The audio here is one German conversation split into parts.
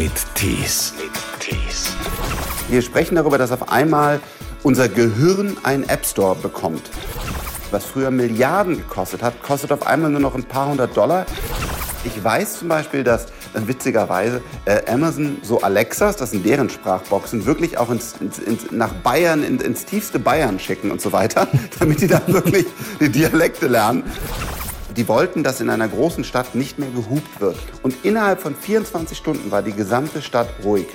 mit Tees. Wir sprechen darüber, dass auf einmal unser Gehirn einen App Store bekommt. Was früher Milliarden gekostet hat, kostet auf einmal nur noch ein paar hundert Dollar. Ich weiß zum Beispiel, dass äh, witzigerweise äh, Amazon so Alexas, das sind deren Sprachboxen, wirklich auch ins, ins, ins, nach Bayern, in, ins tiefste Bayern schicken und so weiter, damit die da wirklich die Dialekte lernen. Die wollten, dass in einer großen Stadt nicht mehr gehupt wird. Und innerhalb von 24 Stunden war die gesamte Stadt ruhig.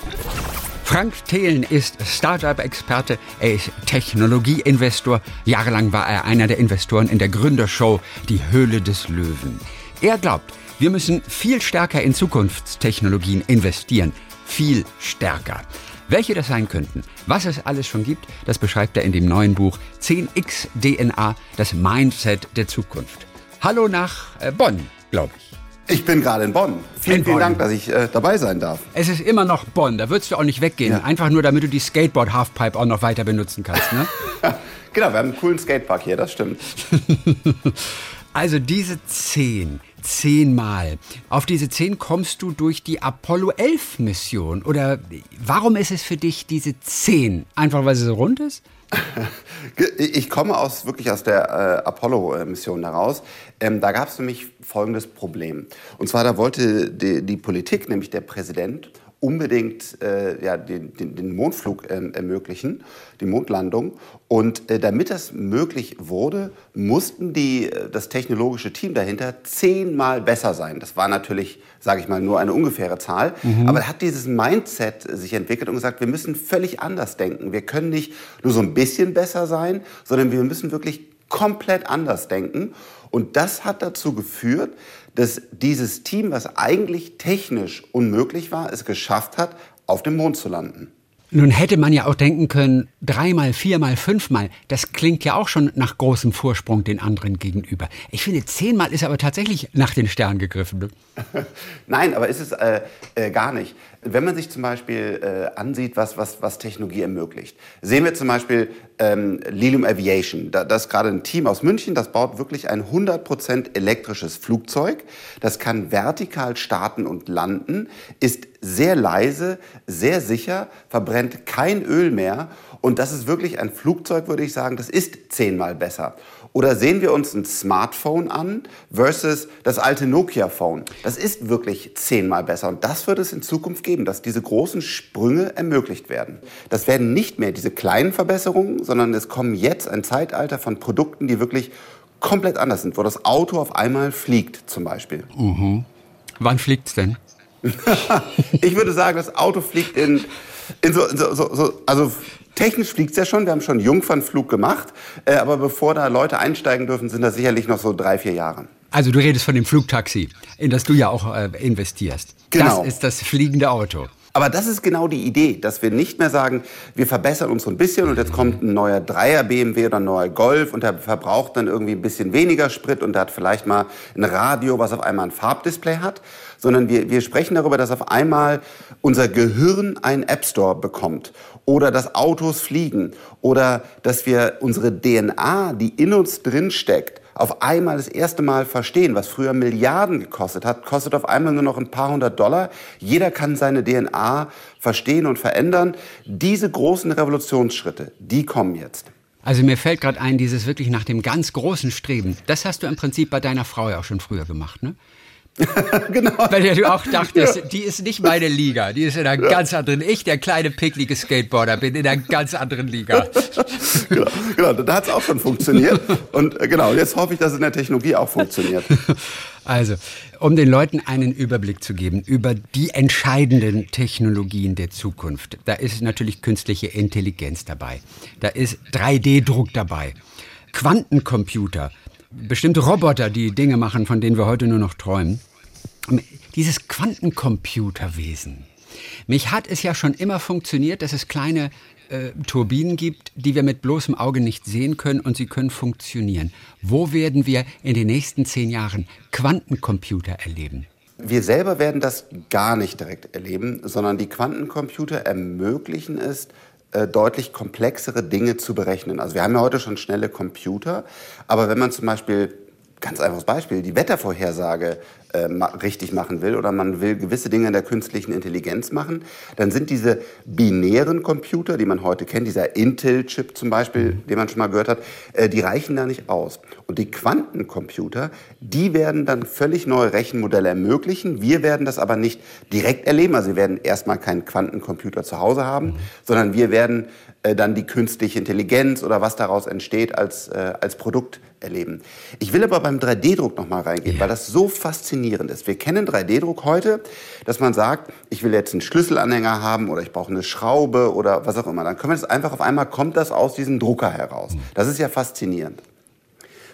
Frank Thelen ist Startup-Experte, er ist Technologieinvestor. Jahrelang war er einer der Investoren in der Gründershow Die Höhle des Löwen. Er glaubt, wir müssen viel stärker in Zukunftstechnologien investieren. Viel stärker. Welche das sein könnten, was es alles schon gibt, das beschreibt er in dem neuen Buch 10x DNA, das Mindset der Zukunft. Hallo nach äh, Bonn, glaube ich. Ich bin gerade in Bonn. Vielen, In vielen Bonn. Dank, dass ich äh, dabei sein darf. Es ist immer noch Bonn, da würdest du auch nicht weggehen. Ja. Einfach nur, damit du die Skateboard-Halfpipe auch noch weiter benutzen kannst. Ne? Genau, wir haben einen coolen Skatepark hier, das stimmt. Also diese zehn, zehnmal. Auf diese zehn kommst du durch die Apollo 11 Mission. Oder warum ist es für dich diese zehn? Einfach weil sie so rund ist? Ich komme aus, wirklich aus der äh, Apollo-Mission heraus. Ähm, da gab es nämlich folgendes Problem. Und zwar, da wollte die, die Politik, nämlich der Präsident, unbedingt äh, ja, den, den, den Mondflug ähm, ermöglichen, die Mondlandung. Und äh, damit das möglich wurde, mussten die, äh, das technologische Team dahinter zehnmal besser sein. Das war natürlich, sage ich mal, nur eine ungefähre Zahl. Aber da hat dieses Mindset sich entwickelt und gesagt, wir müssen völlig anders denken. Wir können nicht nur so ein bisschen besser sein, sondern wir müssen wirklich komplett anders denken. Und das hat dazu geführt, dass dieses Team, was eigentlich technisch unmöglich war, es geschafft hat, auf dem Mond zu landen. Nun hätte man ja auch denken können, dreimal, viermal, fünfmal, das klingt ja auch schon nach großem Vorsprung den anderen gegenüber. Ich finde, zehnmal ist aber tatsächlich nach den Sternen gegriffen. ne? Nein, aber ist es äh, äh, gar nicht. Wenn man sich zum Beispiel äh, ansieht, was, was, was Technologie ermöglicht, sehen wir zum Beispiel ähm, Lilium Aviation. Da, das ist gerade ein Team aus München, das baut wirklich ein 100% elektrisches Flugzeug. Das kann vertikal starten und landen, ist sehr leise, sehr sicher, verbrennt kein Öl mehr. Und das ist wirklich ein Flugzeug, würde ich sagen, das ist zehnmal besser. Oder sehen wir uns ein Smartphone an versus das alte Nokia-Phone. Das ist wirklich zehnmal besser. Und das wird es in Zukunft geben, dass diese großen Sprünge ermöglicht werden. Das werden nicht mehr diese kleinen Verbesserungen, sondern es kommen jetzt ein Zeitalter von Produkten, die wirklich komplett anders sind, wo das Auto auf einmal fliegt zum Beispiel. Wann fliegt's denn? Ich würde sagen, das Auto fliegt in, in so, so, so, so, also technisch fliegt es ja schon, wir haben schon Jungfernflug gemacht, äh, aber bevor da Leute einsteigen dürfen, sind das sicherlich noch so drei, vier Jahre. Also du redest von dem Flugtaxi, in das du ja auch äh, investierst. Genau. Das ist das fliegende Auto. Aber das ist genau die Idee, dass wir nicht mehr sagen, wir verbessern uns so ein bisschen und jetzt kommt ein neuer Dreier BMW oder ein neuer Golf und der verbraucht dann irgendwie ein bisschen weniger Sprit und der hat vielleicht mal ein Radio, was auf einmal ein Farbdisplay hat, sondern wir, wir sprechen darüber, dass auf einmal unser Gehirn einen App Store bekommt oder dass Autos fliegen oder dass wir unsere DNA, die in uns drin steckt, auf einmal das erste Mal verstehen, was früher Milliarden gekostet hat, kostet auf einmal nur noch ein paar hundert Dollar. Jeder kann seine DNA verstehen und verändern. Diese großen Revolutionsschritte, die kommen jetzt. Also mir fällt gerade ein, dieses wirklich nach dem ganz großen Streben. Das hast du im Prinzip bei deiner Frau ja auch schon früher gemacht, ne? genau. Weil du auch dachtest, die ist nicht meine Liga, die ist in einer ganz anderen. Ich, der kleine picklige Skateboarder, bin in einer ganz anderen Liga. genau, genau, da hat es auch schon funktioniert. Und äh, genau, jetzt hoffe ich, dass es in der Technologie auch funktioniert. Also, um den Leuten einen Überblick zu geben über die entscheidenden Technologien der Zukunft, da ist natürlich künstliche Intelligenz dabei, da ist 3D-Druck dabei, Quantencomputer, bestimmte Roboter, die Dinge machen, von denen wir heute nur noch träumen. Dieses Quantencomputerwesen. Mich hat es ja schon immer funktioniert, dass es kleine äh, Turbinen gibt, die wir mit bloßem Auge nicht sehen können und sie können funktionieren. Wo werden wir in den nächsten zehn Jahren Quantencomputer erleben? Wir selber werden das gar nicht direkt erleben, sondern die Quantencomputer ermöglichen es, äh, deutlich komplexere Dinge zu berechnen. Also wir haben ja heute schon schnelle Computer, aber wenn man zum Beispiel, ganz einfaches Beispiel, die Wettervorhersage äh, richtig machen will oder man will gewisse Dinge in der künstlichen Intelligenz machen, dann sind diese binären Computer, die man heute kennt, dieser Intel-Chip zum Beispiel, mhm. den man schon mal gehört hat, äh, die reichen da nicht aus. Und die Quantencomputer, die werden dann völlig neue Rechenmodelle ermöglichen. Wir werden das aber nicht direkt erleben. Also wir werden erstmal keinen Quantencomputer zu Hause haben, mhm. sondern wir werden äh, dann die künstliche Intelligenz oder was daraus entsteht als, als Produkt erleben. Ich will aber beim 3D-Druck noch mal reingehen, ja. weil das so faszinierend ist. Wir kennen 3D-Druck heute, dass man sagt, ich will jetzt einen Schlüsselanhänger haben oder ich brauche eine Schraube oder was auch immer. Dann können wir das einfach auf einmal kommt das aus diesem Drucker heraus. Das ist ja faszinierend.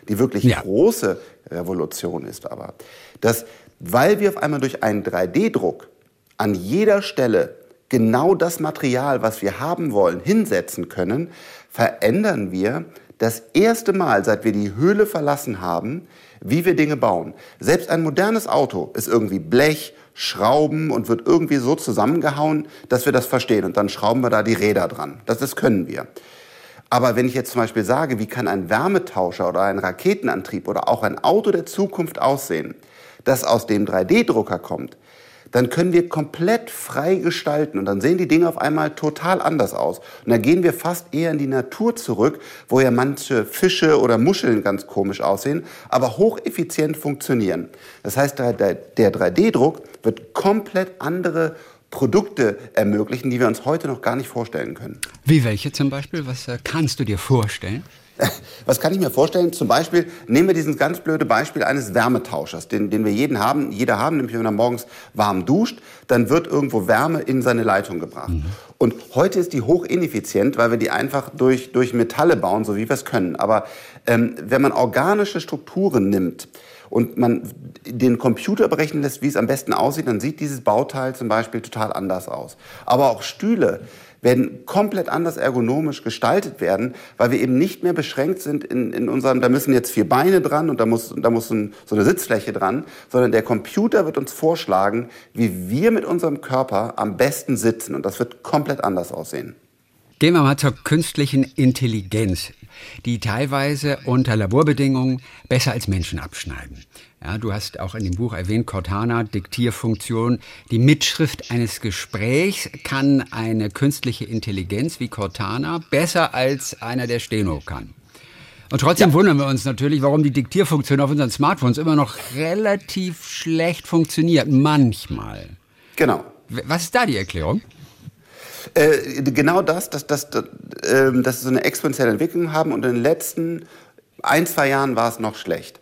Die wirklich ja. große Revolution ist aber, dass weil wir auf einmal durch einen 3D-Druck an jeder Stelle genau das Material, was wir haben wollen, hinsetzen können, verändern wir das erste Mal, seit wir die Höhle verlassen haben, wie wir Dinge bauen. Selbst ein modernes Auto ist irgendwie Blech, Schrauben und wird irgendwie so zusammengehauen, dass wir das verstehen. Und dann schrauben wir da die Räder dran. Das, das können wir. Aber wenn ich jetzt zum Beispiel sage, wie kann ein Wärmetauscher oder ein Raketenantrieb oder auch ein Auto der Zukunft aussehen, das aus dem 3D-Drucker kommt, dann können wir komplett frei gestalten und dann sehen die Dinge auf einmal total anders aus. Und dann gehen wir fast eher in die Natur zurück, wo ja manche Fische oder Muscheln ganz komisch aussehen, aber hocheffizient funktionieren. Das heißt, der 3D-Druck wird komplett andere Produkte ermöglichen, die wir uns heute noch gar nicht vorstellen können. Wie welche zum Beispiel? Was äh, kannst du dir vorstellen? Was kann ich mir vorstellen? Zum Beispiel nehmen wir dieses ganz blöde Beispiel eines Wärmetauschers, den, den wir jeden haben, jeder haben, nämlich wenn er morgens warm duscht, dann wird irgendwo Wärme in seine Leitung gebracht. Mhm. Und heute ist die hochineffizient, weil wir die einfach durch, durch Metalle bauen, so wie wir es können. Aber ähm, wenn man organische Strukturen nimmt, und man den Computer berechnen lässt, wie es am besten aussieht, dann sieht dieses Bauteil zum Beispiel total anders aus. Aber auch Stühle werden komplett anders ergonomisch gestaltet werden, weil wir eben nicht mehr beschränkt sind in, in unserem, da müssen jetzt vier Beine dran und da muss, da muss ein, so eine Sitzfläche dran, sondern der Computer wird uns vorschlagen, wie wir mit unserem Körper am besten sitzen und das wird komplett anders aussehen. Gehen wir mal zur künstlichen Intelligenz, die teilweise unter Laborbedingungen besser als Menschen abschneiden. Ja, du hast auch in dem Buch erwähnt, Cortana, Diktierfunktion. Die Mitschrift eines Gesprächs kann eine künstliche Intelligenz wie Cortana besser als einer, der Steno kann. Und trotzdem ja. wundern wir uns natürlich, warum die Diktierfunktion auf unseren Smartphones immer noch relativ schlecht funktioniert. Manchmal. Genau. Was ist da die Erklärung? Äh, genau das, dass, dass, dass, äh, dass sie so eine exponentielle Entwicklung haben und in den letzten ein, zwei Jahren war es noch schlecht.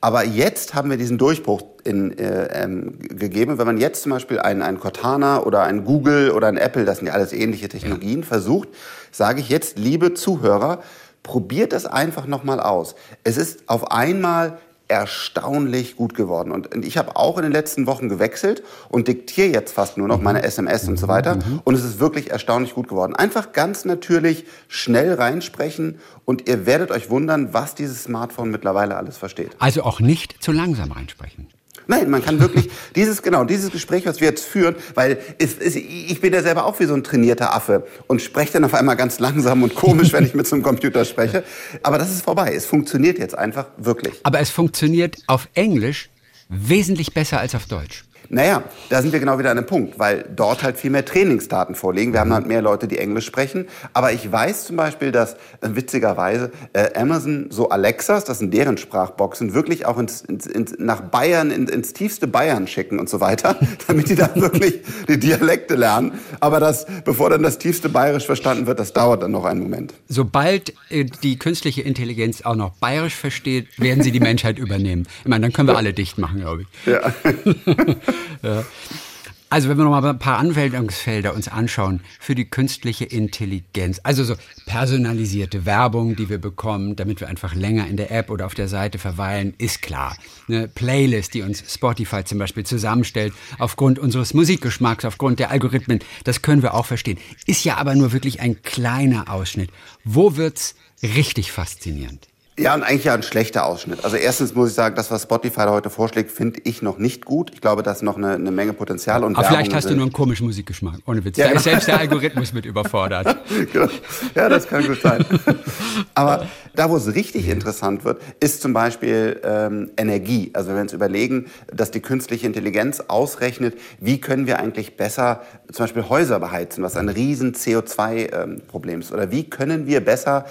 Aber jetzt haben wir diesen Durchbruch in, äh, ähm, gegeben. Wenn man jetzt zum Beispiel einen, einen Cortana oder einen Google oder einen Apple, das sind ja alles ähnliche Technologien, ja. versucht, sage ich jetzt, liebe Zuhörer, probiert das einfach nochmal aus. Es ist auf einmal erstaunlich gut geworden. Und ich habe auch in den letzten Wochen gewechselt und diktiere jetzt fast nur noch meine SMS und so weiter. Mhm. Und es ist wirklich erstaunlich gut geworden. Einfach ganz natürlich schnell reinsprechen und ihr werdet euch wundern, was dieses Smartphone mittlerweile alles versteht. Also auch nicht zu langsam reinsprechen. Nein, man kann wirklich dieses genau dieses Gespräch, was wir jetzt führen, weil es, es, ich bin ja selber auch wie so ein trainierter Affe und spreche dann auf einmal ganz langsam und komisch, wenn ich mit so einem Computer spreche. Aber das ist vorbei. Es funktioniert jetzt einfach wirklich. Aber es funktioniert auf Englisch wesentlich besser als auf Deutsch. Naja, da sind wir genau wieder an dem Punkt, weil dort halt viel mehr Trainingsdaten vorliegen. Wir haben halt mehr Leute, die Englisch sprechen. Aber ich weiß zum Beispiel, dass äh, witzigerweise äh, Amazon so Alexas, das sind deren Sprachboxen, wirklich auch ins, ins, ins, nach Bayern, ins, ins tiefste Bayern schicken und so weiter, damit die da wirklich die Dialekte lernen. Aber das, bevor dann das tiefste Bayerisch verstanden wird, das dauert dann noch einen Moment. Sobald äh, die künstliche Intelligenz auch noch Bayerisch versteht, werden sie die Menschheit übernehmen. Ich meine, dann können wir alle dicht machen, glaube ich. Ja. ja. Also wenn wir noch mal ein paar Anwendungsfelder uns anschauen für die künstliche Intelligenz, also so personalisierte Werbung, die wir bekommen, damit wir einfach länger in der App oder auf der Seite verweilen, ist klar. Eine Playlist, die uns Spotify zum Beispiel zusammenstellt, aufgrund unseres Musikgeschmacks, aufgrund der Algorithmen, das können wir auch verstehen. Ist ja aber nur wirklich ein kleiner Ausschnitt. Wo wird's richtig faszinierend? Ja, und eigentlich ja ein schlechter Ausschnitt. Also erstens muss ich sagen, das, was Spotify heute vorschlägt, finde ich noch nicht gut. Ich glaube, da ist noch eine, eine Menge Potenzial. Und Aber vielleicht hast du nur einen komischen Musikgeschmack. Ohne Witz. Ja, da ist selbst der Algorithmus mit überfordert. Genau. ja, das kann gut sein. Aber da, wo es richtig interessant wird, ist zum Beispiel ähm, Energie. Also wenn wir uns überlegen, dass die künstliche Intelligenz ausrechnet, wie können wir eigentlich besser zum Beispiel Häuser beheizen, was ein riesen CO2-Problem ähm, ist. Oder wie können wir besser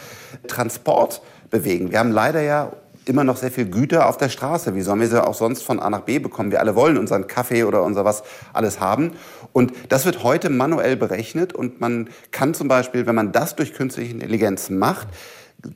Transport bewegen. Wir haben leider ja immer noch sehr viel Güter auf der Straße. Wie sollen wir sie auch sonst von A nach B bekommen? Wir alle wollen unseren Kaffee oder unser was alles haben. Und das wird heute manuell berechnet und man kann zum Beispiel, wenn man das durch künstliche Intelligenz macht,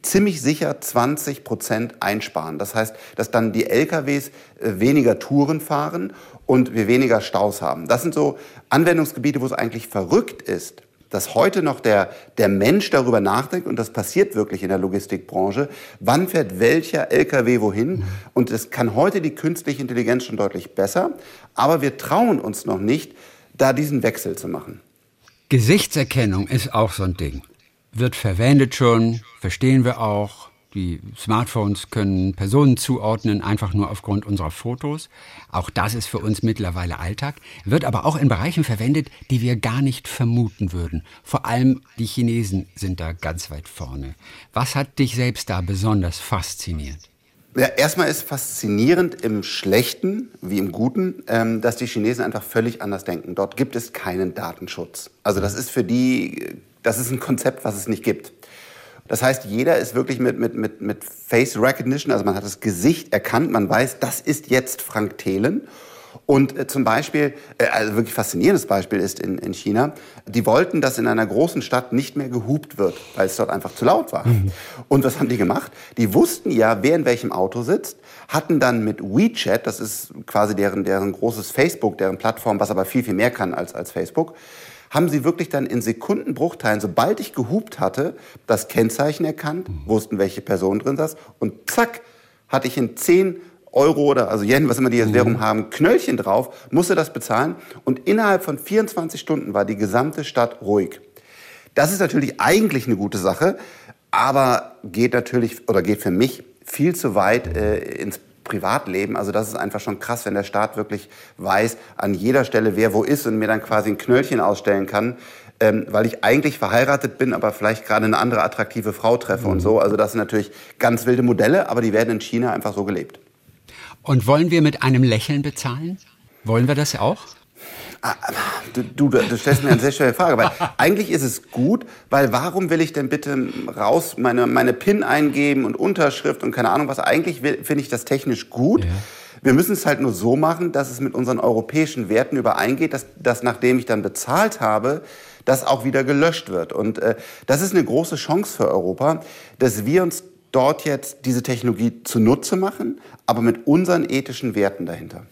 ziemlich sicher 20 Prozent einsparen. Das heißt, dass dann die LKWs äh, weniger Touren fahren und wir weniger Staus haben. Das sind so Anwendungsgebiete, wo es eigentlich verrückt ist, dass heute noch der, der Mensch darüber nachdenkt, und das passiert wirklich in der Logistikbranche, wann fährt welcher LKW wohin. Und das kann heute die künstliche Intelligenz schon deutlich besser. Aber wir trauen uns noch nicht, da diesen Wechsel zu machen. Gesichtserkennung ist auch so ein Ding. Wird verwendet schon, verstehen wir auch. Die Smartphones können Personen zuordnen, einfach nur aufgrund unserer Fotos. Auch das ist für uns mittlerweile Alltag, wird aber auch in Bereichen verwendet, die wir gar nicht vermuten würden. Vor allem die Chinesen sind da ganz weit vorne. Was hat dich selbst da besonders fasziniert? Ja, erstmal ist faszinierend im Schlechten wie im Guten, ähm, dass die Chinesen einfach völlig anders denken. Dort gibt es keinen Datenschutz. Also das ist für die, das ist ein Konzept, was es nicht gibt. Das heißt, jeder ist wirklich mit, mit, mit, mit Face Recognition, also man hat das Gesicht erkannt, man weiß, das ist jetzt Frank Thelen. Und äh, zum Beispiel, äh, also wirklich faszinierendes Beispiel ist in, in China, die wollten, dass in einer großen Stadt nicht mehr gehupt wird, weil es dort einfach zu laut war. Mhm. Und was haben die gemacht? Die wussten ja, wer in welchem Auto sitzt, hatten dann mit WeChat, das ist quasi deren, deren großes Facebook, deren Plattform, was aber viel, viel mehr kann als, als Facebook, haben sie wirklich dann in Sekundenbruchteilen, sobald ich gehupt hatte, das Kennzeichen erkannt, wussten, welche Person drin saß und zack, hatte ich in 10 Euro oder also Yen, was immer die als mhm. Währung haben, Knöllchen drauf, musste das bezahlen und innerhalb von 24 Stunden war die gesamte Stadt ruhig. Das ist natürlich eigentlich eine gute Sache, aber geht natürlich oder geht für mich viel zu weit äh, ins Privatleben. Also das ist einfach schon krass, wenn der Staat wirklich weiß an jeder Stelle, wer wo ist und mir dann quasi ein Knöllchen ausstellen kann, ähm, weil ich eigentlich verheiratet bin, aber vielleicht gerade eine andere attraktive Frau treffe mhm. und so. Also das sind natürlich ganz wilde Modelle, aber die werden in China einfach so gelebt. Und wollen wir mit einem Lächeln bezahlen? Wollen wir das auch? Ah, du, du, du stellst mir eine sehr schwere Frage, weil eigentlich ist es gut, weil warum will ich denn bitte raus meine, meine PIN eingeben und Unterschrift und keine Ahnung was? Eigentlich finde ich das technisch gut. Ja. Wir müssen es halt nur so machen, dass es mit unseren europäischen Werten übereingeht, dass, dass nachdem ich dann bezahlt habe, das auch wieder gelöscht wird. Und äh, das ist eine große Chance für Europa, dass wir uns dort jetzt diese Technologie zunutze machen, aber mit unseren ethischen Werten dahinter.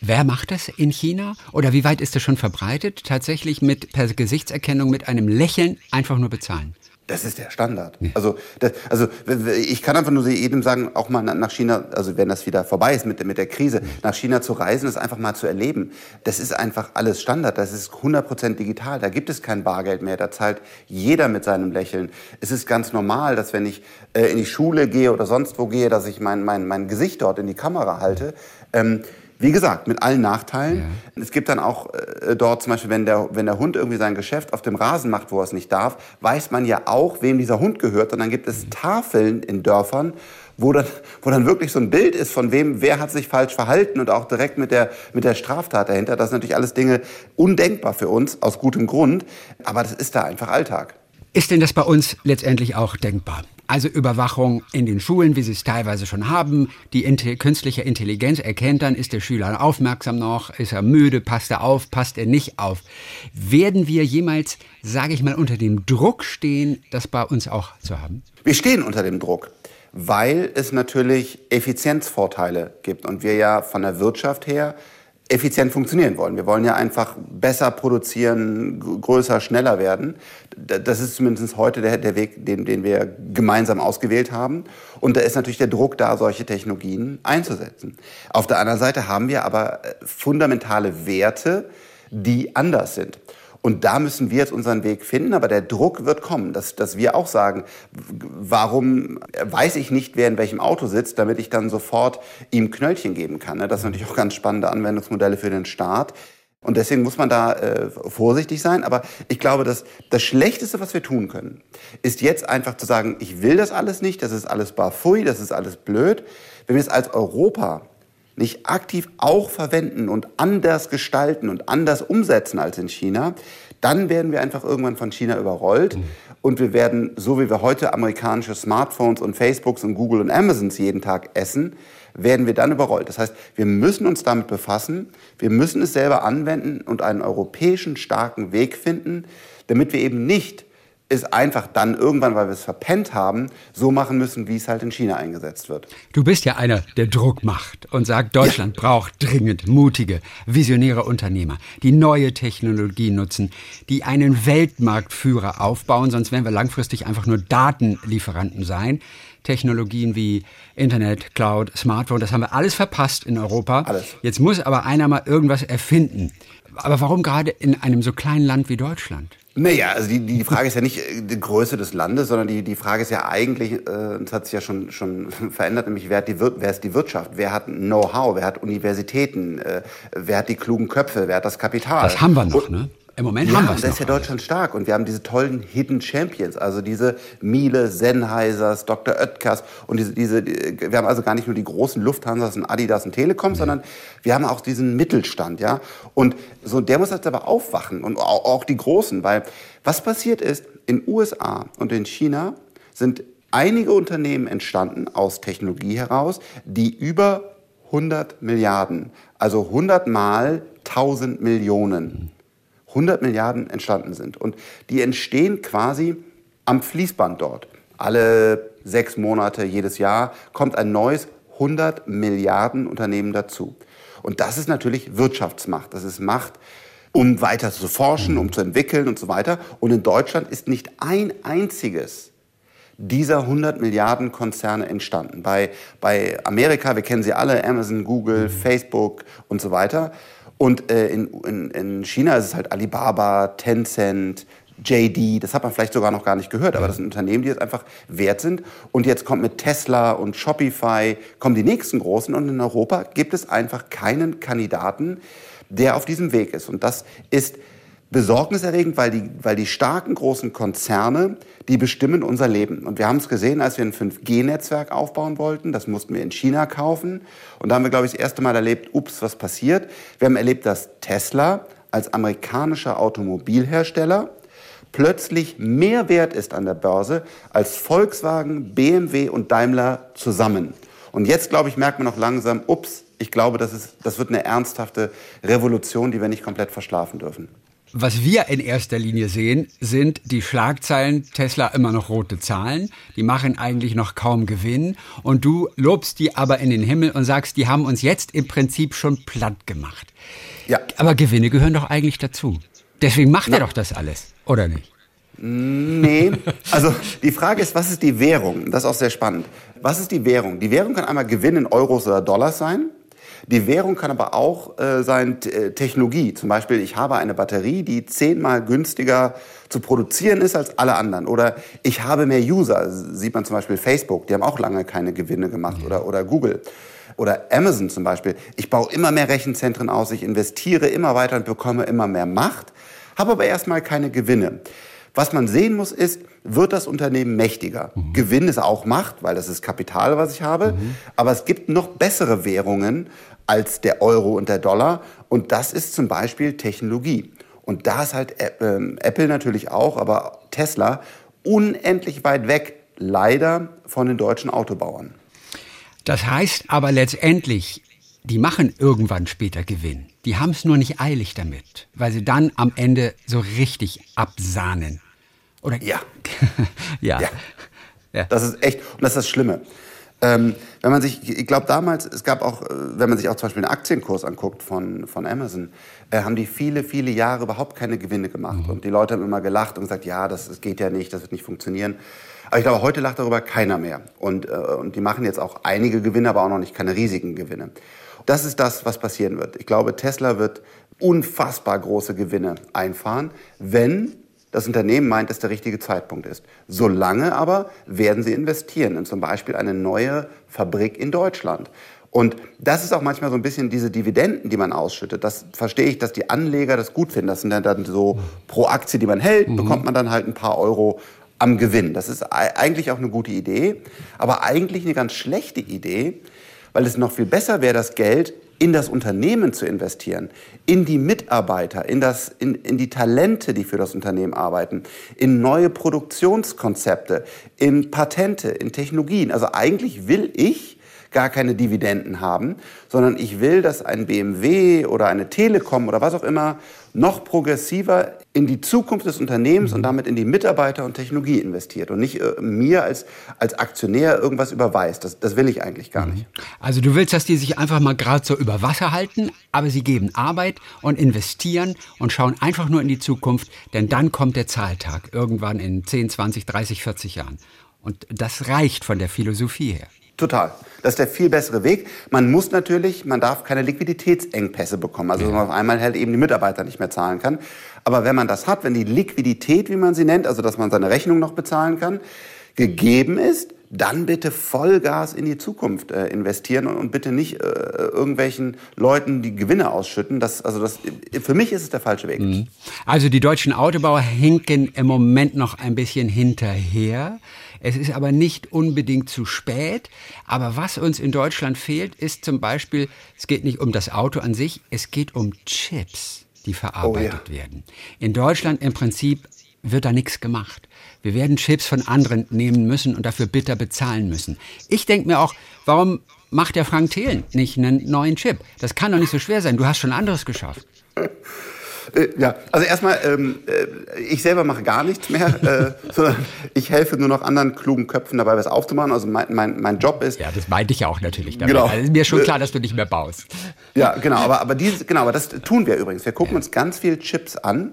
Wer macht das in China? Oder wie weit ist das schon verbreitet? Tatsächlich mit per Gesichtserkennung mit einem Lächeln einfach nur bezahlen. Das ist der Standard. Ja. Also, das, also ich kann einfach nur jedem sagen, auch mal nach China, also wenn das wieder vorbei ist mit, mit der Krise, nach China zu reisen, das einfach mal zu erleben. Das ist einfach alles Standard. Das ist 100% digital. Da gibt es kein Bargeld mehr. Da zahlt jeder mit seinem Lächeln. Es ist ganz normal, dass wenn ich äh, in die Schule gehe oder sonst wo gehe, dass ich mein, mein, mein Gesicht dort in die Kamera halte. Ähm, wie gesagt, mit allen Nachteilen. Ja. Es gibt dann auch äh, dort zum Beispiel, wenn der, wenn der Hund irgendwie sein Geschäft auf dem Rasen macht, wo er es nicht darf, weiß man ja auch, wem dieser Hund gehört. Und dann gibt es Tafeln in Dörfern, wo dann, wo dann wirklich so ein Bild ist von wem, wer hat sich falsch verhalten und auch direkt mit der, mit der Straftat dahinter. Das sind natürlich alles Dinge undenkbar für uns, aus gutem Grund. Aber das ist da einfach Alltag. Ist denn das bei uns letztendlich auch denkbar? Also Überwachung in den Schulen, wie sie es teilweise schon haben. Die künstliche Intelligenz erkennt dann, ist der Schüler aufmerksam noch, ist er müde, passt er auf, passt er nicht auf. Werden wir jemals, sage ich mal, unter dem Druck stehen, das bei uns auch zu haben? Wir stehen unter dem Druck, weil es natürlich Effizienzvorteile gibt und wir ja von der Wirtschaft her effizient funktionieren wollen. Wir wollen ja einfach besser produzieren, größer, schneller werden. Das ist zumindest heute der, der Weg, den, den wir gemeinsam ausgewählt haben. Und da ist natürlich der Druck da, solche Technologien einzusetzen. Auf der anderen Seite haben wir aber äh, fundamentale Werte, die anders sind. Und da müssen wir jetzt unseren Weg finden, aber der Druck wird kommen, dass, dass wir auch sagen, warum weiß ich nicht, wer in welchem Auto sitzt, damit ich dann sofort ihm Knöllchen geben kann. Ne? Das sind natürlich auch ganz spannende Anwendungsmodelle für den Staat. Und deswegen muss man da äh, vorsichtig sein. Aber ich glaube, dass das Schlechteste, was wir tun können, ist jetzt einfach zu sagen, ich will das alles nicht, das ist alles barfui, das ist alles blöd. Wenn wir es als Europa nicht aktiv auch verwenden und anders gestalten und anders umsetzen als in China, dann werden wir einfach irgendwann von China überrollt. Mhm. Und wir werden, so wie wir heute amerikanische Smartphones und Facebooks und Google und Amazons jeden Tag essen, werden wir dann überrollt. Das heißt, wir müssen uns damit befassen, wir müssen es selber anwenden und einen europäischen starken Weg finden, damit wir eben nicht es einfach dann irgendwann, weil wir es verpennt haben, so machen müssen, wie es halt in China eingesetzt wird. Du bist ja einer, der Druck macht und sagt, Deutschland ja. braucht dringend mutige, visionäre Unternehmer, die neue Technologie nutzen, die einen Weltmarktführer aufbauen, sonst werden wir langfristig einfach nur Datenlieferanten sein. Technologien wie Internet, Cloud, Smartphone, das haben wir alles verpasst in Europa. Alles. Jetzt muss aber einer mal irgendwas erfinden. Aber warum gerade in einem so kleinen Land wie Deutschland? Naja, also die, die Frage ist ja nicht äh, die Größe des Landes, sondern die, die Frage ist ja eigentlich, äh, das hat sich ja schon, schon verändert, nämlich wer, hat die, wer ist die Wirtschaft, wer hat Know-how, wer hat Universitäten, äh, wer hat die klugen Köpfe, wer hat das Kapital. Das haben wir noch, ne? Im Moment ja, haben wir es. Da ist ja Deutschland stark und wir haben diese tollen Hidden Champions, also diese Miele, Sennheisers, Dr. Oetkers und diese, diese, wir haben also gar nicht nur die großen Lufthansas und Adidas und Telekom, ja. sondern wir haben auch diesen Mittelstand, ja. Und so, der muss jetzt aber aufwachen und auch, auch die Großen, weil was passiert ist, in USA und in China sind einige Unternehmen entstanden aus Technologie heraus, die über 100 Milliarden, also 100 mal 1000 Millionen 100 Milliarden entstanden sind. Und die entstehen quasi am Fließband dort. Alle sechs Monate, jedes Jahr kommt ein neues 100 Milliarden Unternehmen dazu. Und das ist natürlich Wirtschaftsmacht. Das ist Macht, um weiter zu forschen, um zu entwickeln und so weiter. Und in Deutschland ist nicht ein einziges dieser 100 Milliarden Konzerne entstanden. Bei, bei Amerika, wir kennen sie alle, Amazon, Google, Facebook und so weiter. Und äh, in, in, in China ist es halt Alibaba, Tencent, JD, das hat man vielleicht sogar noch gar nicht gehört, aber das sind Unternehmen, die jetzt einfach wert sind. Und jetzt kommt mit Tesla und Shopify, kommen die nächsten großen und in Europa gibt es einfach keinen Kandidaten, der auf diesem Weg ist. Und das ist besorgniserregend, weil die, weil die starken großen Konzerne, die bestimmen unser Leben. Und wir haben es gesehen, als wir ein 5G-Netzwerk aufbauen wollten. Das mussten wir in China kaufen. Und da haben wir, glaube ich, das erste Mal erlebt, ups, was passiert. Wir haben erlebt, dass Tesla als amerikanischer Automobilhersteller plötzlich mehr wert ist an der Börse als Volkswagen, BMW und Daimler zusammen. Und jetzt, glaube ich, merkt man noch langsam, ups, ich glaube, das, ist, das wird eine ernsthafte Revolution, die wir nicht komplett verschlafen dürfen. Was wir in erster Linie sehen, sind die Schlagzeilen Tesla immer noch rote Zahlen. Die machen eigentlich noch kaum Gewinn. Und du lobst die aber in den Himmel und sagst, die haben uns jetzt im Prinzip schon platt gemacht. Ja. Aber Gewinne gehören doch eigentlich dazu. Deswegen macht Na. er doch das alles, oder nicht? Nee, also die Frage ist, was ist die Währung? Das ist auch sehr spannend. Was ist die Währung? Die Währung kann einmal Gewinn in Euros oder Dollars sein. Die Währung kann aber auch äh, sein äh, Technologie. Zum Beispiel, ich habe eine Batterie, die zehnmal günstiger zu produzieren ist als alle anderen. Oder ich habe mehr User. Sieht man zum Beispiel Facebook, die haben auch lange keine Gewinne gemacht. Oder, oder Google. Oder Amazon zum Beispiel. Ich baue immer mehr Rechenzentren aus, ich investiere immer weiter und bekomme immer mehr Macht, habe aber erstmal keine Gewinne. Was man sehen muss, ist, wird das Unternehmen mächtiger? Mhm. Gewinn ist auch Macht, weil das ist Kapital, was ich habe. Mhm. Aber es gibt noch bessere Währungen als der Euro und der Dollar. Und das ist zum Beispiel Technologie. Und da ist halt ähm, Apple natürlich auch, aber Tesla unendlich weit weg, leider von den deutschen Autobauern. Das heißt aber letztendlich, die machen irgendwann später Gewinn. Die haben es nur nicht eilig damit, weil sie dann am Ende so richtig absahnen. Oder? Ja. ja. ja. ja. Das ist echt, und das ist das Schlimme. Ähm, wenn man sich, ich glaube damals, es gab auch, äh, wenn man sich auch zum Beispiel einen Aktienkurs anguckt von, von Amazon, äh, haben die viele, viele Jahre überhaupt keine Gewinne gemacht. Mhm. Und die Leute haben immer gelacht und gesagt, ja, das, das geht ja nicht, das wird nicht funktionieren. Aber ich glaube, heute lacht darüber keiner mehr. Und, äh, und die machen jetzt auch einige Gewinne, aber auch noch nicht keine riesigen Gewinne. Das ist das, was passieren wird. Ich glaube, Tesla wird unfassbar große Gewinne einfahren, wenn das Unternehmen meint, dass der richtige Zeitpunkt ist. Solange aber werden sie investieren in zum Beispiel eine neue Fabrik in Deutschland. Und das ist auch manchmal so ein bisschen diese Dividenden, die man ausschüttet. Das verstehe ich, dass die Anleger das gut finden. Das sind dann so pro Aktie, die man hält, mhm. bekommt man dann halt ein paar Euro am Gewinn. Das ist eigentlich auch eine gute Idee, aber eigentlich eine ganz schlechte Idee, weil es noch viel besser wäre, das Geld in das Unternehmen zu investieren, in die Mitarbeiter, in, das, in, in die Talente, die für das Unternehmen arbeiten, in neue Produktionskonzepte, in Patente, in Technologien. Also eigentlich will ich gar keine Dividenden haben, sondern ich will, dass ein BMW oder eine Telekom oder was auch immer noch progressiver in die Zukunft des Unternehmens und damit in die Mitarbeiter und Technologie investiert und nicht äh, mir als, als Aktionär irgendwas überweist. Das, das will ich eigentlich gar nicht. Also du willst, dass die sich einfach mal gerade so über Wasser halten, aber sie geben Arbeit und investieren und schauen einfach nur in die Zukunft, denn dann kommt der Zahltag irgendwann in 10, 20, 30, 40 Jahren. Und das reicht von der Philosophie her. Total. Das ist der viel bessere Weg. Man muss natürlich, man darf keine Liquiditätsengpässe bekommen. Also, wenn man auf einmal halt eben die Mitarbeiter nicht mehr zahlen kann. Aber wenn man das hat, wenn die Liquidität, wie man sie nennt, also dass man seine Rechnung noch bezahlen kann, gegeben ist, dann bitte Vollgas in die Zukunft äh, investieren und, und, bitte nicht äh, irgendwelchen Leuten die Gewinne ausschütten. Das, also das, für mich ist es der falsche Weg. Mhm. Also die deutschen Autobauer hinken im Moment noch ein bisschen hinterher. Es ist aber nicht unbedingt zu spät. Aber was uns in Deutschland fehlt, ist zum Beispiel, es geht nicht um das Auto an sich, es geht um Chips, die verarbeitet oh ja. werden. In Deutschland im Prinzip wird da nichts gemacht. Wir werden Chips von anderen nehmen müssen und dafür bitter bezahlen müssen. Ich denke mir auch, warum macht der Frank Thelen nicht einen neuen Chip? Das kann doch nicht so schwer sein. Du hast schon anderes geschafft. Äh, ja, also erstmal, ähm, äh, ich selber mache gar nichts mehr, äh, sondern ich helfe nur noch anderen klugen Köpfen dabei, was aufzumachen. Also mein, mein, mein Job ist. Ja, das meinte ich ja auch natürlich. Damit. Genau. Also ist mir schon klar, dass du nicht mehr baust. Ja, genau. Aber, aber, dieses, genau, aber das tun wir übrigens. Wir gucken ja. uns ganz viel Chips an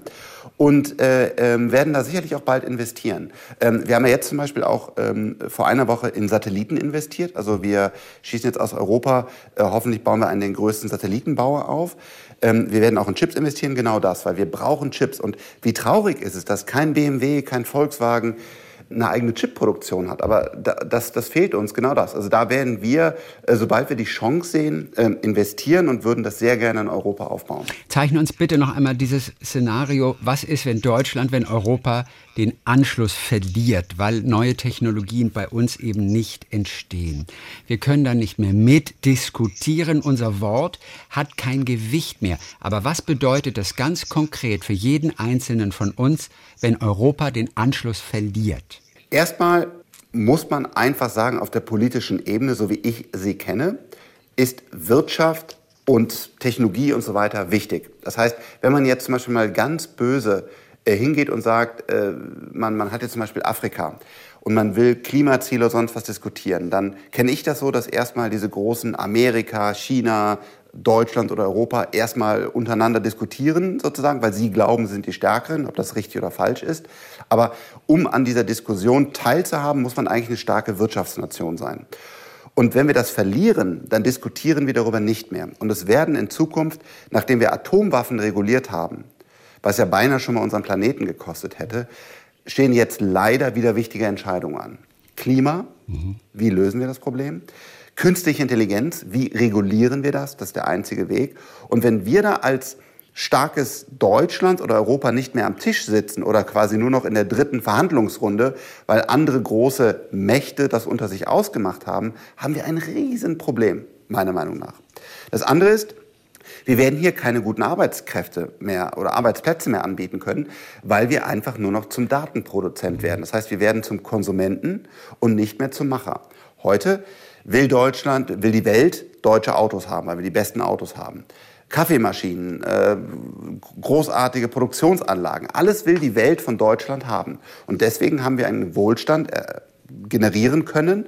und äh, ähm, werden da sicherlich auch bald investieren. Ähm, wir haben ja jetzt zum Beispiel auch ähm, vor einer Woche in Satelliten investiert. Also wir schießen jetzt aus Europa, äh, hoffentlich bauen wir einen den größten Satellitenbauer auf. Ähm, wir werden auch in Chips investieren, genau das, weil wir brauchen Chips. Und wie traurig ist es, dass kein BMW, kein Volkswagen, eine eigene Chipproduktion hat. Aber das, das fehlt uns, genau das. Also da werden wir, äh, sobald wir die Chance sehen, ähm, investieren und würden das sehr gerne in Europa aufbauen. Zeichne uns bitte noch einmal dieses Szenario. Was ist, wenn Deutschland, wenn Europa den Anschluss verliert, weil neue Technologien bei uns eben nicht entstehen? Wir können dann nicht mehr mitdiskutieren. Unser Wort hat kein Gewicht mehr. Aber was bedeutet das ganz konkret für jeden Einzelnen von uns, wenn Europa den Anschluss verliert? Erstmal muss man einfach sagen, auf der politischen Ebene, so wie ich sie kenne, ist Wirtschaft und Technologie und so weiter wichtig. Das heißt, wenn man jetzt zum Beispiel mal ganz böse äh, hingeht und sagt, äh, man, man hat jetzt zum Beispiel Afrika und man will Klimaziele oder sonst was diskutieren, dann kenne ich das so, dass erstmal diese großen Amerika, China, Deutschland oder Europa erstmal untereinander diskutieren, sozusagen, weil sie glauben, sie sind die Stärkeren, ob das richtig oder falsch ist. Aber um an dieser Diskussion teilzuhaben, muss man eigentlich eine starke Wirtschaftsnation sein. Und wenn wir das verlieren, dann diskutieren wir darüber nicht mehr. Und es werden in Zukunft, nachdem wir Atomwaffen reguliert haben, was ja beinahe schon mal unseren Planeten gekostet hätte, stehen jetzt leider wieder wichtige Entscheidungen an. Klima, mhm. wie lösen wir das Problem? Künstliche Intelligenz, wie regulieren wir das? Das ist der einzige Weg. Und wenn wir da als starkes Deutschland oder Europa nicht mehr am Tisch sitzen oder quasi nur noch in der dritten Verhandlungsrunde, weil andere große Mächte das unter sich ausgemacht haben, haben wir ein Riesenproblem, meiner Meinung nach. Das andere ist, wir werden hier keine guten Arbeitskräfte mehr oder Arbeitsplätze mehr anbieten können, weil wir einfach nur noch zum Datenproduzent werden. Das heißt, wir werden zum Konsumenten und nicht mehr zum Macher. Heute will Deutschland, will die Welt deutsche Autos haben, weil wir die besten Autos haben. Kaffeemaschinen, äh, großartige Produktionsanlagen, alles will die Welt von Deutschland haben. Und deswegen haben wir einen Wohlstand äh, generieren können,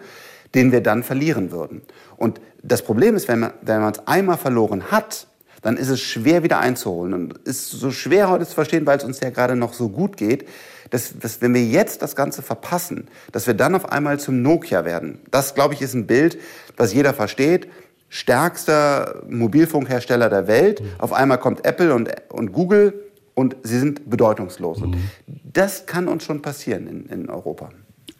den wir dann verlieren würden. Und das Problem ist, wenn man es einmal verloren hat, dann ist es schwer wieder einzuholen. Und ist so schwer heute zu verstehen, weil es uns ja gerade noch so gut geht, dass, dass wenn wir jetzt das Ganze verpassen, dass wir dann auf einmal zum Nokia werden. Das, glaube ich, ist ein Bild, was jeder versteht. stärkster Mobilfunkhersteller der Welt. Mhm. Auf einmal kommt Apple und, und Google und sie sind bedeutungslos. Mhm. Und das kann uns schon passieren in, in Europa.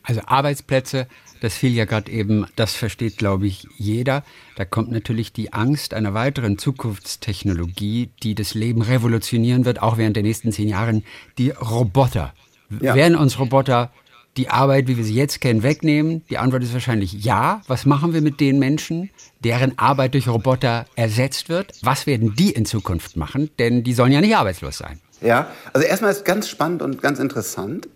Also Arbeitsplätze, das fiel ja gerade eben, das versteht, glaube ich, jeder. Da kommt natürlich die Angst einer weiteren Zukunftstechnologie, die das Leben revolutionieren wird, auch während der nächsten zehn Jahren, die Roboter. Ja. Werden uns Roboter die Arbeit, wie wir sie jetzt kennen, wegnehmen? Die Antwort ist wahrscheinlich ja. Was machen wir mit den Menschen, deren Arbeit durch Roboter ersetzt wird? Was werden die in Zukunft machen? Denn die sollen ja nicht arbeitslos sein. Ja, also erstmal ist ganz spannend und ganz interessant.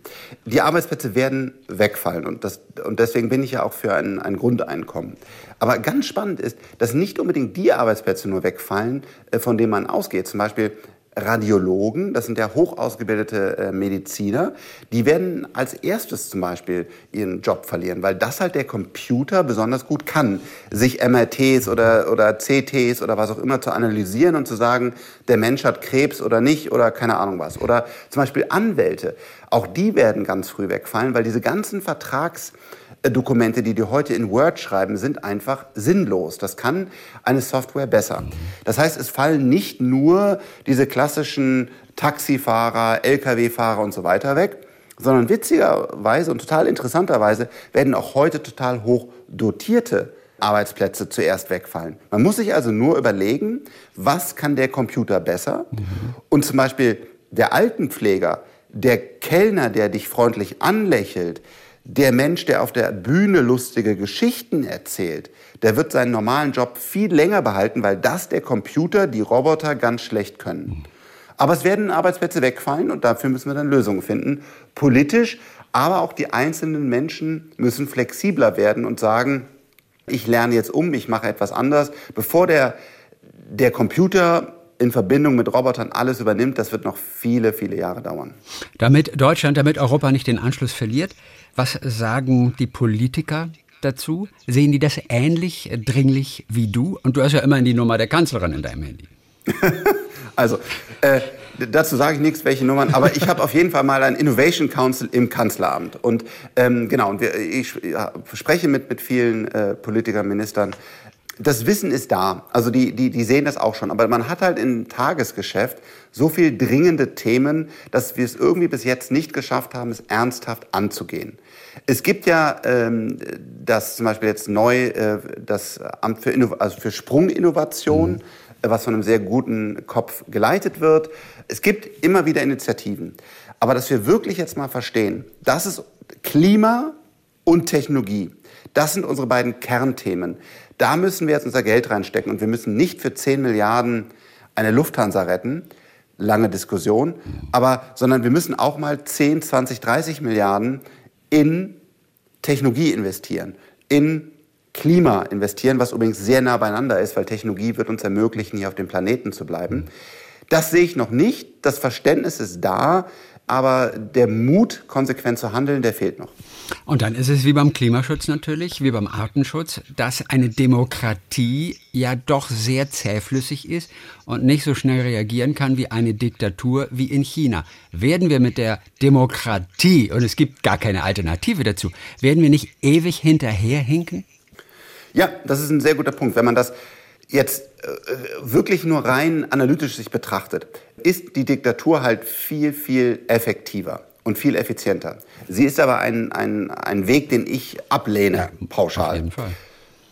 Die Arbeitsplätze werden wegfallen und, das, und deswegen bin ich ja auch für ein, ein Grundeinkommen. Aber ganz spannend ist, dass nicht unbedingt die Arbeitsplätze nur wegfallen, äh, von denen man ausgeht. Zum Beispiel Radiologen, das sind ja hoch ausgebildete äh, Mediziner, die werden als erstes zum Beispiel ihren Job verlieren, weil das halt der Computer besonders gut kann, sich MRTs oder, oder CTs oder was auch immer zu analysieren und zu sagen, der Mensch hat Krebs oder nicht oder keine Ahnung was. Oder zum Beispiel Anwälte, auch die werden ganz früh wegfallen, weil diese ganzen Vertrags Dokumente, die die heute in Word schreiben, sind einfach sinnlos. Das kann eine Software besser. Das heißt, es fallen nicht nur diese klassischen Taxifahrer, Lkw-Fahrer und so weiter weg, sondern witzigerweise und total interessanterweise werden auch heute total hoch dotierte Arbeitsplätze zuerst wegfallen. Man muss sich also nur überlegen, was kann der Computer besser? Mhm. Und zum Beispiel der Altenpfleger, der Kellner, der dich freundlich anlächelt, der Mensch, der auf der Bühne lustige Geschichten erzählt, der wird seinen normalen Job viel länger behalten, weil das der Computer, die Roboter ganz schlecht können. Aber es werden Arbeitsplätze wegfallen und dafür müssen wir dann Lösungen finden. Politisch, aber auch die einzelnen Menschen müssen flexibler werden und sagen, ich lerne jetzt um, ich mache etwas anders, bevor der, der Computer in Verbindung mit Robotern alles übernimmt, das wird noch viele, viele Jahre dauern. Damit Deutschland, damit Europa nicht den Anschluss verliert, was sagen die Politiker dazu? Sehen die das ähnlich dringlich wie du? Und du hast ja immerhin die Nummer der Kanzlerin in deinem Handy. also, äh, dazu sage ich nichts, welche Nummern, aber ich habe auf jeden Fall mal ein Innovation Council im Kanzleramt. Und ähm, genau, und wir, ich ja, spreche mit, mit vielen äh, Politikern, Ministern. Das Wissen ist da, also die, die, die sehen das auch schon, aber man hat halt im Tagesgeschäft so viel dringende Themen, dass wir es irgendwie bis jetzt nicht geschafft haben, es ernsthaft anzugehen. Es gibt ja ähm, das zum Beispiel jetzt neu äh, das Amt für, Innov also für Sprunginnovation, mhm. was von einem sehr guten Kopf geleitet wird. Es gibt immer wieder Initiativen. Aber dass wir wirklich jetzt mal verstehen, das ist Klima und Technologie. Das sind unsere beiden Kernthemen. Da müssen wir jetzt unser Geld reinstecken und wir müssen nicht für 10 Milliarden eine Lufthansa retten, lange Diskussion, aber, sondern wir müssen auch mal 10, 20, 30 Milliarden in Technologie investieren, in Klima investieren, was übrigens sehr nah beieinander ist, weil Technologie wird uns ermöglichen, hier auf dem Planeten zu bleiben. Das sehe ich noch nicht. Das Verständnis ist da aber der Mut, konsequent zu handeln, der fehlt noch. Und dann ist es wie beim Klimaschutz natürlich, wie beim Artenschutz, dass eine Demokratie ja doch sehr zähflüssig ist und nicht so schnell reagieren kann wie eine Diktatur wie in China. Werden wir mit der Demokratie, und es gibt gar keine Alternative dazu, werden wir nicht ewig hinterherhinken? Ja, das ist ein sehr guter Punkt. Wenn man das jetzt äh, wirklich nur rein analytisch sich betrachtet, ist die Diktatur halt viel, viel effektiver und viel effizienter. Sie ist aber ein, ein, ein Weg, den ich ablehne, ja, pauschal. Auf jeden Fall.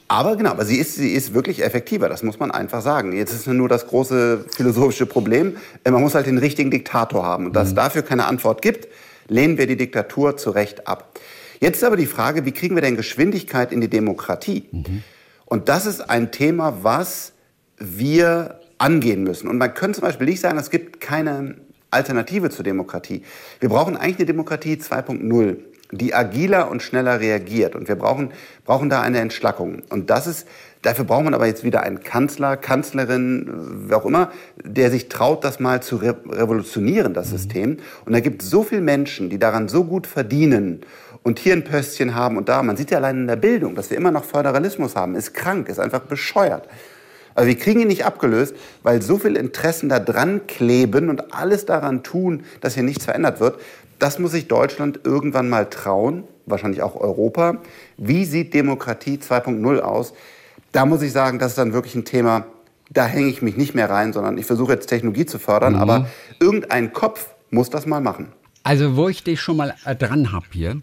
Aber genau, aber sie ist, sie ist wirklich effektiver, das muss man einfach sagen. Jetzt ist nur das große philosophische Problem, äh, man muss halt den richtigen Diktator haben. Und dass es mhm. dafür keine Antwort gibt, lehnen wir die Diktatur zu Recht ab. Jetzt ist aber die Frage, wie kriegen wir denn Geschwindigkeit in die Demokratie? Mhm. Und das ist ein Thema, was wir angehen müssen. Und man könnte zum Beispiel nicht sagen, es gibt keine Alternative zur Demokratie. Wir brauchen eigentlich eine Demokratie 2.0, die agiler und schneller reagiert. Und wir brauchen, brauchen da eine Entschlackung. Und das ist, dafür braucht man aber jetzt wieder einen Kanzler, Kanzlerin, wer auch immer, der sich traut, das mal zu revolutionieren, das System. Und da gibt es so viele Menschen, die daran so gut verdienen und hier ein Pöstchen haben und da. Man sieht ja allein in der Bildung, dass wir immer noch Föderalismus haben, ist krank, ist einfach bescheuert. Also wir kriegen ihn nicht abgelöst, weil so viele Interessen da dran kleben und alles daran tun, dass hier nichts verändert wird. Das muss sich Deutschland irgendwann mal trauen, wahrscheinlich auch Europa. Wie sieht Demokratie 2.0 aus? Da muss ich sagen, das ist dann wirklich ein Thema, da hänge ich mich nicht mehr rein, sondern ich versuche jetzt Technologie zu fördern, mhm. aber irgendein Kopf muss das mal machen. Also wo ich dich schon mal äh, dran habe hier,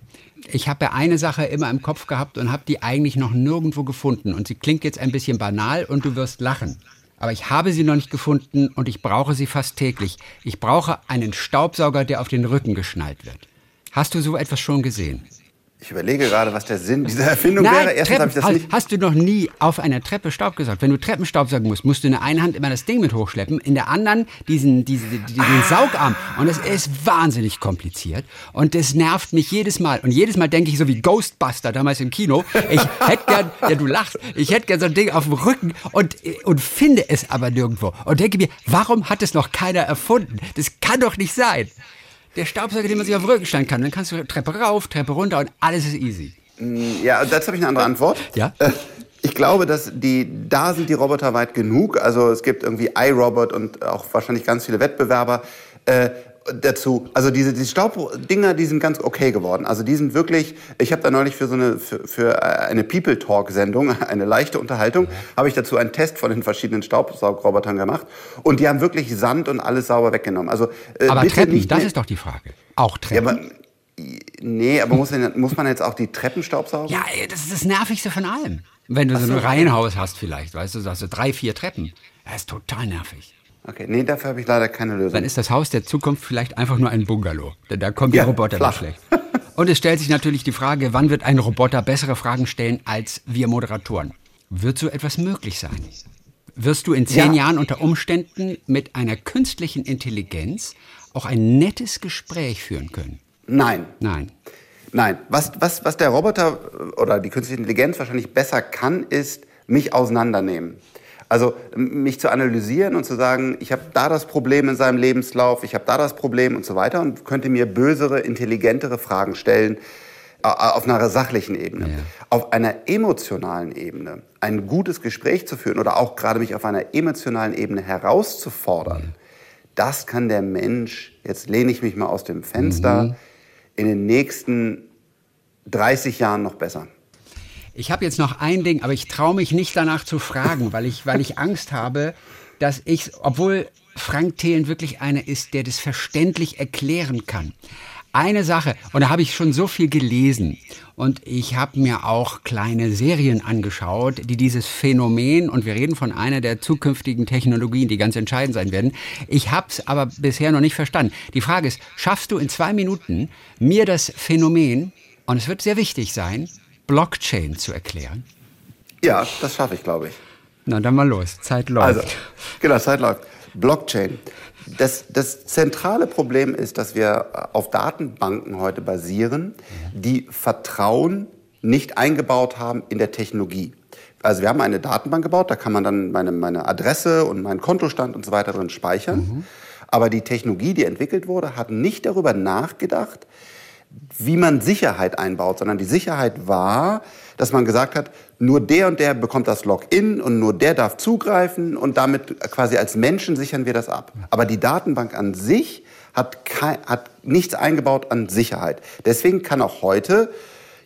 ich habe ja eine Sache immer im Kopf gehabt und habe die eigentlich noch nirgendwo gefunden. Und sie klingt jetzt ein bisschen banal und du wirst lachen. Aber ich habe sie noch nicht gefunden und ich brauche sie fast täglich. Ich brauche einen Staubsauger, der auf den Rücken geschnallt wird. Hast du so etwas schon gesehen? Ich überlege gerade, was der Sinn dieser Erfindung Nein, wäre. Erstens habe ich das nicht. Hast du noch nie auf einer Treppe Staub gesaugt? Wenn du Treppen staubsaugen musst, musst du in der einen Hand immer das Ding mit hochschleppen, in der anderen diesen, diesen, diesen ah. Saugarm. Und es ist wahnsinnig kompliziert. Und das nervt mich jedes Mal. Und jedes Mal denke ich so wie Ghostbuster damals im Kino. Ich hätte gern, ja du lachst, ich hätte gern so ein Ding auf dem Rücken und, und finde es aber nirgendwo. Und denke mir, warum hat es noch keiner erfunden? Das kann doch nicht sein der Staubsauger, den man sich auf den Rücken stellen kann. Dann kannst du Treppe rauf, Treppe runter und alles ist easy. Mm, ja, dazu habe ich eine andere Antwort. Ja? Äh, ich glaube, dass die, da sind die Roboter weit genug. Also es gibt irgendwie iRobot und auch wahrscheinlich ganz viele Wettbewerber. Äh, dazu, also diese, diese Staubdinger, die sind ganz okay geworden. Also die sind wirklich, ich habe da neulich für so eine, für, für eine People Talk Sendung, eine leichte Unterhaltung, habe ich dazu einen Test von den verschiedenen Staubsaugrobotern gemacht und die haben wirklich Sand und alles sauber weggenommen. Also, äh, aber Treppen, nicht, das ist doch die Frage. Auch Treppen. Ja, aber, nee, aber muss, muss man jetzt auch die Treppen staubsaugen? Ja, das ist das Nervigste von allem. Wenn du so, so ein Reihenhaus hast vielleicht, weißt du, so hast du drei, vier Treppen. Das ist total nervig. Okay, nee, dafür habe ich leider keine Lösung. Dann ist das Haus der Zukunft vielleicht einfach nur ein Bungalow. Denn da kommt ja, der Roboter flach. nicht schlecht. Und es stellt sich natürlich die Frage, wann wird ein Roboter bessere Fragen stellen als wir Moderatoren? Wird so etwas möglich sein? Wirst du in zehn ja. Jahren unter Umständen mit einer künstlichen Intelligenz auch ein nettes Gespräch führen können? Nein. Nein. Nein. Was, was, was der Roboter oder die künstliche Intelligenz wahrscheinlich besser kann, ist mich auseinandernehmen. Also mich zu analysieren und zu sagen, ich habe da das Problem in seinem Lebenslauf, ich habe da das Problem und so weiter und könnte mir bösere, intelligentere Fragen stellen auf einer sachlichen Ebene. Ja. Auf einer emotionalen Ebene ein gutes Gespräch zu führen oder auch gerade mich auf einer emotionalen Ebene herauszufordern, ja. das kann der Mensch, jetzt lehne ich mich mal aus dem Fenster, mhm. in den nächsten 30 Jahren noch besser. Ich habe jetzt noch ein Ding, aber ich traue mich nicht danach zu fragen, weil ich, weil ich Angst habe, dass ich, obwohl Frank Thelen wirklich einer ist, der das verständlich erklären kann. Eine Sache, und da habe ich schon so viel gelesen und ich habe mir auch kleine Serien angeschaut, die dieses Phänomen, und wir reden von einer der zukünftigen Technologien, die ganz entscheidend sein werden, ich habe es aber bisher noch nicht verstanden. Die Frage ist, schaffst du in zwei Minuten mir das Phänomen, und es wird sehr wichtig sein, Blockchain zu erklären? Ja, das schaffe ich, glaube ich. Na, dann mal los. Zeit läuft. Also, genau, Zeit läuft. Blockchain. Das, das zentrale Problem ist, dass wir auf Datenbanken heute basieren, die Vertrauen nicht eingebaut haben in der Technologie. Also wir haben eine Datenbank gebaut, da kann man dann meine, meine Adresse und meinen Kontostand und so weiter drin speichern. Mhm. Aber die Technologie, die entwickelt wurde, hat nicht darüber nachgedacht, wie man Sicherheit einbaut, sondern die Sicherheit war, dass man gesagt hat, nur der und der bekommt das Login und nur der darf zugreifen und damit quasi als Menschen sichern wir das ab. Aber die Datenbank an sich hat, kein, hat nichts eingebaut an Sicherheit. Deswegen kann auch heute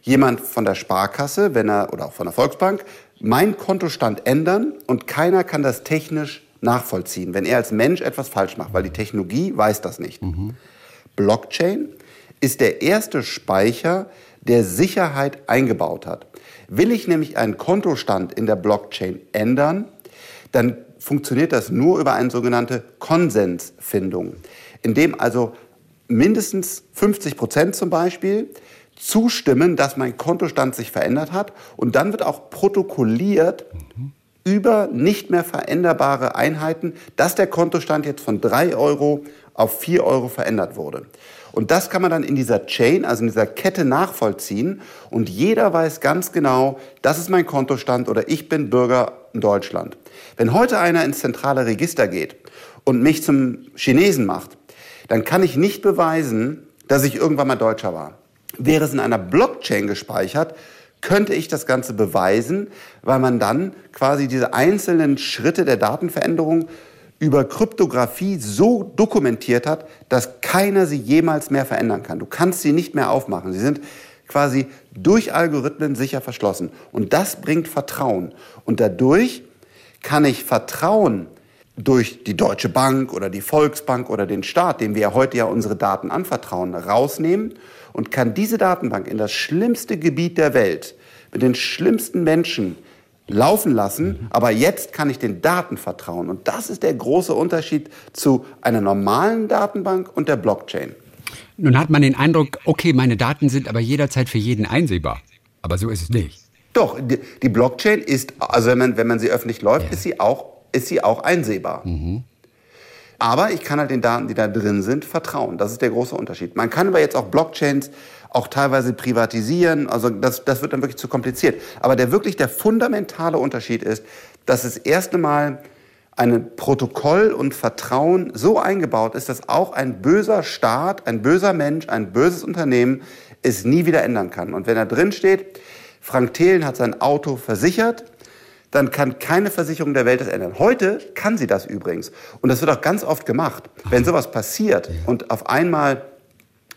jemand von der Sparkasse, wenn er oder auch von der Volksbank, meinen Kontostand ändern und keiner kann das technisch nachvollziehen, wenn er als Mensch etwas falsch macht, weil die Technologie weiß das nicht. Mhm. Blockchain ist der erste Speicher, der Sicherheit eingebaut hat. Will ich nämlich einen Kontostand in der Blockchain ändern, dann funktioniert das nur über eine sogenannte Konsensfindung, indem also mindestens 50 Prozent zum Beispiel zustimmen, dass mein Kontostand sich verändert hat und dann wird auch protokolliert über nicht mehr veränderbare Einheiten, dass der Kontostand jetzt von 3 Euro auf 4 Euro verändert wurde. Und das kann man dann in dieser Chain, also in dieser Kette nachvollziehen. Und jeder weiß ganz genau, das ist mein Kontostand oder ich bin Bürger in Deutschland. Wenn heute einer ins zentrale Register geht und mich zum Chinesen macht, dann kann ich nicht beweisen, dass ich irgendwann mal Deutscher war. Wäre es in einer Blockchain gespeichert, könnte ich das Ganze beweisen, weil man dann quasi diese einzelnen Schritte der Datenveränderung über Kryptographie so dokumentiert hat, dass keiner sie jemals mehr verändern kann. Du kannst sie nicht mehr aufmachen. Sie sind quasi durch Algorithmen sicher verschlossen. Und das bringt Vertrauen. Und dadurch kann ich Vertrauen durch die Deutsche Bank oder die Volksbank oder den Staat, dem wir ja heute ja unsere Daten anvertrauen, rausnehmen und kann diese Datenbank in das schlimmste Gebiet der Welt mit den schlimmsten Menschen laufen lassen, aber jetzt kann ich den Daten vertrauen. Und das ist der große Unterschied zu einer normalen Datenbank und der Blockchain. Nun hat man den Eindruck, okay, meine Daten sind aber jederzeit für jeden einsehbar. Aber so ist es nicht. Doch, die, Blockchain ist, also wenn man, wenn man sie öffentlich läuft, ja. ist, sie auch, ist sie auch einsehbar. Mhm. Aber ich kann halt den Daten, die da drin sind, vertrauen. Das ist der große Unterschied. Man kann aber jetzt auch Blockchains auch teilweise privatisieren. Also das, das wird dann wirklich zu kompliziert. Aber der wirklich der fundamentale Unterschied ist, dass das erste Mal ein Protokoll und Vertrauen so eingebaut ist, dass auch ein böser Staat, ein böser Mensch, ein böses Unternehmen es nie wieder ändern kann. Und wenn da drin steht, Frank Thelen hat sein Auto versichert, dann kann keine Versicherung der Welt das ändern. Heute kann sie das übrigens. Und das wird auch ganz oft gemacht. Wenn sowas passiert und auf einmal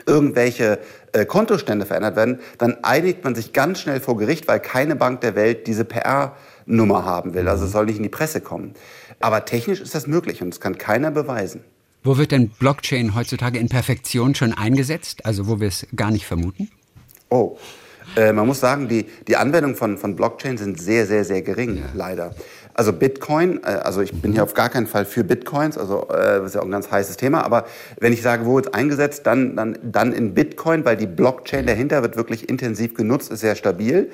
irgendwelche äh, Kontostände verändert werden, dann einigt man sich ganz schnell vor Gericht, weil keine Bank der Welt diese PR-Nummer haben will. Also es soll nicht in die Presse kommen. Aber technisch ist das möglich und es kann keiner beweisen. Wo wird denn Blockchain heutzutage in Perfektion schon eingesetzt? Also wo wir es gar nicht vermuten? Oh, äh, man muss sagen, die, die Anwendungen von, von Blockchain sind sehr, sehr, sehr gering, ja. leider. Also Bitcoin, äh, also ich bin hier auf gar keinen Fall für Bitcoins, also äh, das ist ja auch ein ganz heißes Thema, aber wenn ich sage, wo wird eingesetzt, dann, dann, dann in Bitcoin, weil die Blockchain dahinter wird wirklich intensiv genutzt, ist sehr stabil.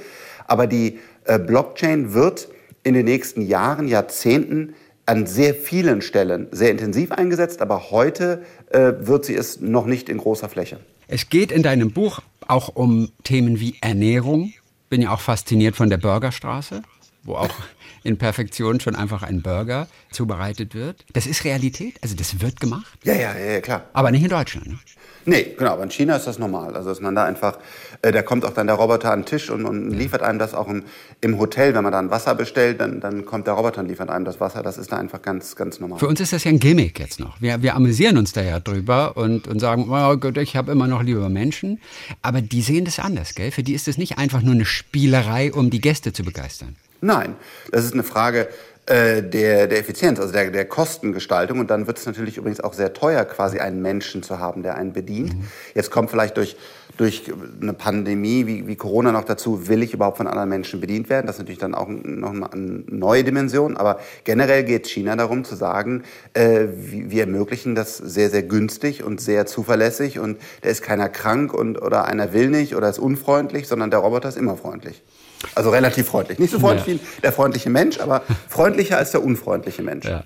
Aber die Blockchain wird in den nächsten Jahren, Jahrzehnten an sehr vielen Stellen sehr intensiv eingesetzt, aber heute äh, wird sie es noch nicht in großer Fläche. Es geht in deinem Buch auch um Themen wie Ernährung. Bin ja auch fasziniert von der Burgerstraße, wo auch in Perfektion schon einfach ein Burger zubereitet wird. Das ist Realität, also das wird gemacht. Ja, ja, ja, klar. Aber nicht in Deutschland. Ne? Nee, genau, aber in China ist das normal. Also dass man da einfach, äh, da kommt auch dann der Roboter an den Tisch und, und liefert einem das auch im, im, Hotel. Wenn man dann Wasser bestellt, dann, dann kommt der Roboter und liefert einem das Wasser. Das ist da einfach ganz, ganz normal. Für uns ist das ja ein Gimmick jetzt noch. Wir, wir amüsieren uns da ja drüber und, und sagen, oh Gott, ich habe immer noch lieber Menschen. Aber die sehen das anders, gell? Für die ist es nicht einfach nur eine Spielerei, um die Gäste zu begeistern. Nein, das ist eine Frage äh, der, der Effizienz, also der, der Kostengestaltung. Und dann wird es natürlich übrigens auch sehr teuer, quasi einen Menschen zu haben, der einen bedient. Mhm. Jetzt kommt vielleicht durch, durch eine Pandemie wie, wie Corona noch dazu, will ich überhaupt von anderen Menschen bedient werden? Das ist natürlich dann auch noch eine neue Dimension. Aber generell geht China darum zu sagen, äh, wir ermöglichen das sehr, sehr günstig und sehr zuverlässig. Und da ist keiner krank und, oder einer will nicht oder ist unfreundlich, sondern der Roboter ist immer freundlich. Also relativ freundlich. Nicht so freundlich ja. wie der freundliche Mensch, aber freundlicher als der unfreundliche Mensch. Ja.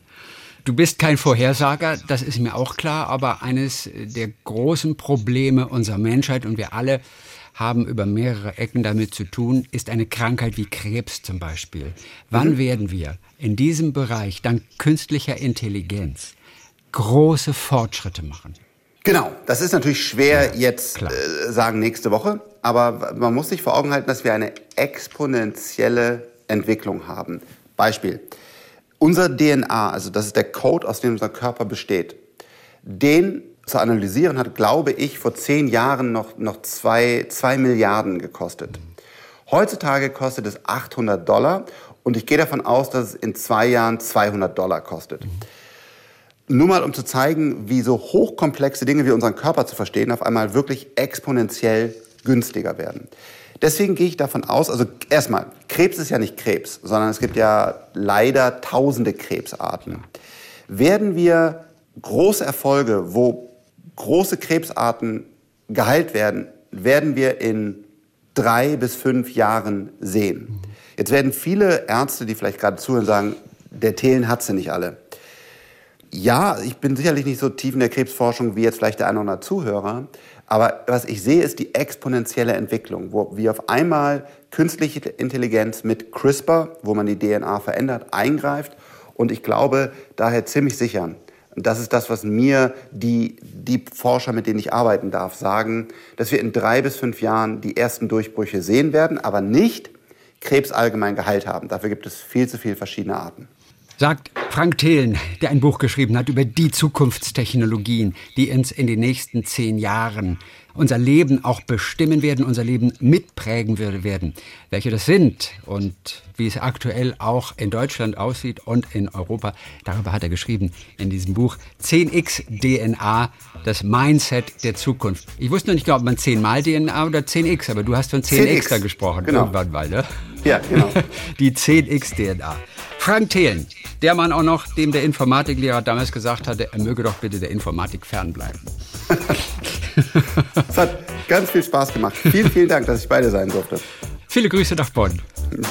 Du bist kein Vorhersager, das ist mir auch klar, aber eines der großen Probleme unserer Menschheit und wir alle haben über mehrere Ecken damit zu tun, ist eine Krankheit wie Krebs zum Beispiel. Wann mhm. werden wir in diesem Bereich dank künstlicher Intelligenz große Fortschritte machen? Genau, das ist natürlich schwer ja, jetzt äh, sagen nächste Woche, aber man muss sich vor Augen halten, dass wir eine exponentielle Entwicklung haben. Beispiel. Unser DNA, also das ist der Code, aus dem unser Körper besteht, den zu analysieren hat, glaube ich, vor zehn Jahren noch, noch zwei, zwei Milliarden gekostet. Heutzutage kostet es 800 Dollar und ich gehe davon aus, dass es in zwei Jahren 200 Dollar kostet. Mhm. Nur mal, um zu zeigen, wie so hochkomplexe Dinge wie unseren Körper zu verstehen, auf einmal wirklich exponentiell günstiger werden. Deswegen gehe ich davon aus, also erstmal, Krebs ist ja nicht Krebs, sondern es gibt ja leider tausende Krebsarten. Werden wir große Erfolge, wo große Krebsarten geheilt werden, werden wir in drei bis fünf Jahren sehen. Jetzt werden viele Ärzte, die vielleicht gerade zuhören, sagen, der Thelen hat sie nicht alle. Ja, ich bin sicherlich nicht so tief in der Krebsforschung wie jetzt vielleicht der eine oder andere Zuhörer. Aber was ich sehe, ist die exponentielle Entwicklung, wo wir auf einmal künstliche Intelligenz mit CRISPR, wo man die DNA verändert, eingreift. Und ich glaube daher ziemlich sicher, und das ist das, was mir die, die Forscher, mit denen ich arbeiten darf, sagen, dass wir in drei bis fünf Jahren die ersten Durchbrüche sehen werden, aber nicht Krebs allgemein geheilt haben. Dafür gibt es viel zu viele verschiedene Arten. Sagt Frank Thelen, der ein Buch geschrieben hat über die Zukunftstechnologien, die uns in den nächsten zehn Jahren unser Leben auch bestimmen werden, unser Leben mitprägen werden. Welche das sind und wie es aktuell auch in Deutschland aussieht und in Europa, darüber hat er geschrieben in diesem Buch 10x DNA, das Mindset der Zukunft. Ich wusste noch nicht, ob man 10 mal DNA oder 10x, aber du hast von 10x, 10x. da gesprochen genau. irgendwann mal, ne? Ja, genau. Die 10x DNA. Frank Thelen, der Mann auch noch, dem der Informatiklehrer damals gesagt hatte, er möge doch bitte der Informatik fernbleiben. es hat ganz viel Spaß gemacht. Vielen, vielen Dank, dass ich beide sein durfte. Viele Grüße nach Bonn.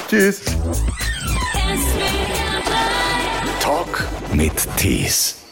Tschüss. Talk mit Tees.